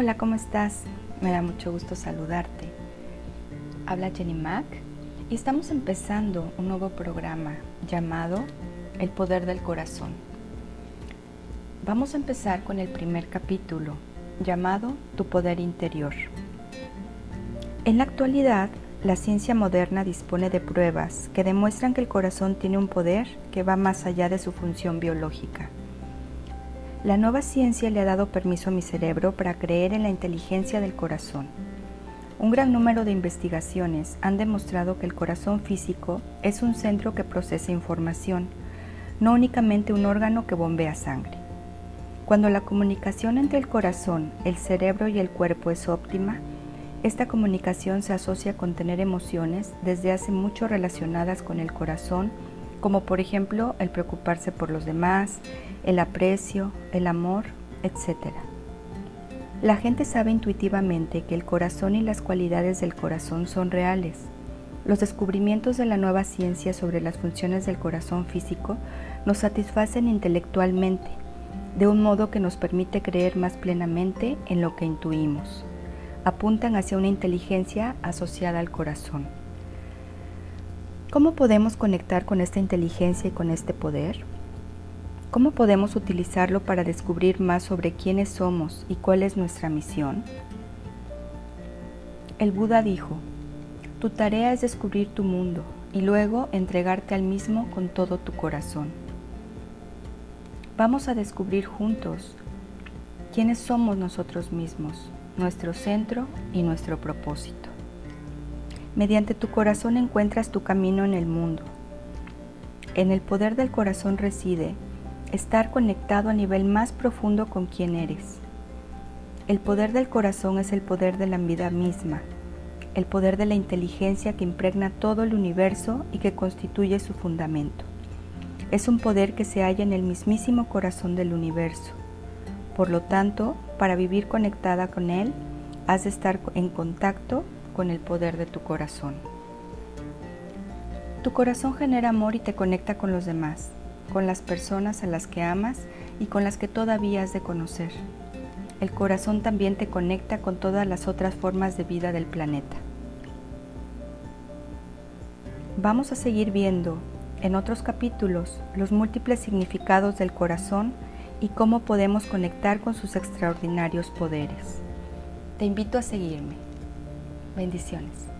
Hola, ¿cómo estás? Me da mucho gusto saludarte. Habla Jenny Mac y estamos empezando un nuevo programa llamado El Poder del Corazón. Vamos a empezar con el primer capítulo llamado Tu Poder Interior. En la actualidad, la ciencia moderna dispone de pruebas que demuestran que el corazón tiene un poder que va más allá de su función biológica. La nueva ciencia le ha dado permiso a mi cerebro para creer en la inteligencia del corazón. Un gran número de investigaciones han demostrado que el corazón físico es un centro que procesa información, no únicamente un órgano que bombea sangre. Cuando la comunicación entre el corazón, el cerebro y el cuerpo es óptima, esta comunicación se asocia con tener emociones desde hace mucho relacionadas con el corazón, como por ejemplo el preocuparse por los demás, el aprecio, el amor, etc. La gente sabe intuitivamente que el corazón y las cualidades del corazón son reales. Los descubrimientos de la nueva ciencia sobre las funciones del corazón físico nos satisfacen intelectualmente, de un modo que nos permite creer más plenamente en lo que intuimos. Apuntan hacia una inteligencia asociada al corazón. ¿Cómo podemos conectar con esta inteligencia y con este poder? ¿Cómo podemos utilizarlo para descubrir más sobre quiénes somos y cuál es nuestra misión? El Buda dijo, tu tarea es descubrir tu mundo y luego entregarte al mismo con todo tu corazón. Vamos a descubrir juntos quiénes somos nosotros mismos, nuestro centro y nuestro propósito. Mediante tu corazón encuentras tu camino en el mundo. En el poder del corazón reside estar conectado a nivel más profundo con quien eres. El poder del corazón es el poder de la vida misma, el poder de la inteligencia que impregna todo el universo y que constituye su fundamento. Es un poder que se halla en el mismísimo corazón del universo. Por lo tanto, para vivir conectada con él, has de estar en contacto con el poder de tu corazón. Tu corazón genera amor y te conecta con los demás con las personas a las que amas y con las que todavía has de conocer. El corazón también te conecta con todas las otras formas de vida del planeta. Vamos a seguir viendo en otros capítulos los múltiples significados del corazón y cómo podemos conectar con sus extraordinarios poderes. Te invito a seguirme. Bendiciones.